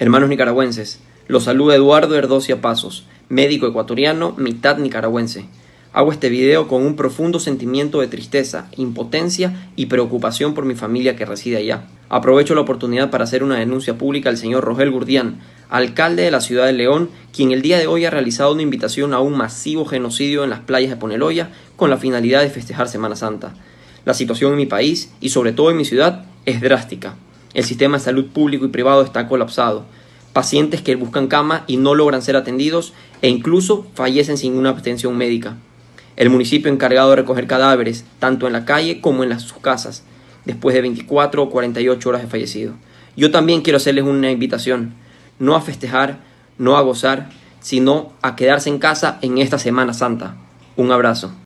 Hermanos nicaragüenses, los saluda Eduardo Erdocia Pasos, médico ecuatoriano, mitad nicaragüense. Hago este video con un profundo sentimiento de tristeza, impotencia y preocupación por mi familia que reside allá. Aprovecho la oportunidad para hacer una denuncia pública al señor Rogel Gurdián, alcalde de la ciudad de León, quien el día de hoy ha realizado una invitación a un masivo genocidio en las playas de Poneloya con la finalidad de festejar Semana Santa. La situación en mi país y sobre todo en mi ciudad es drástica. El sistema de salud público y privado está colapsado. Pacientes que buscan cama y no logran ser atendidos e incluso fallecen sin una atención médica. El municipio encargado de recoger cadáveres, tanto en la calle como en sus casas, después de 24 o 48 horas de fallecido. Yo también quiero hacerles una invitación, no a festejar, no a gozar, sino a quedarse en casa en esta Semana Santa. Un abrazo.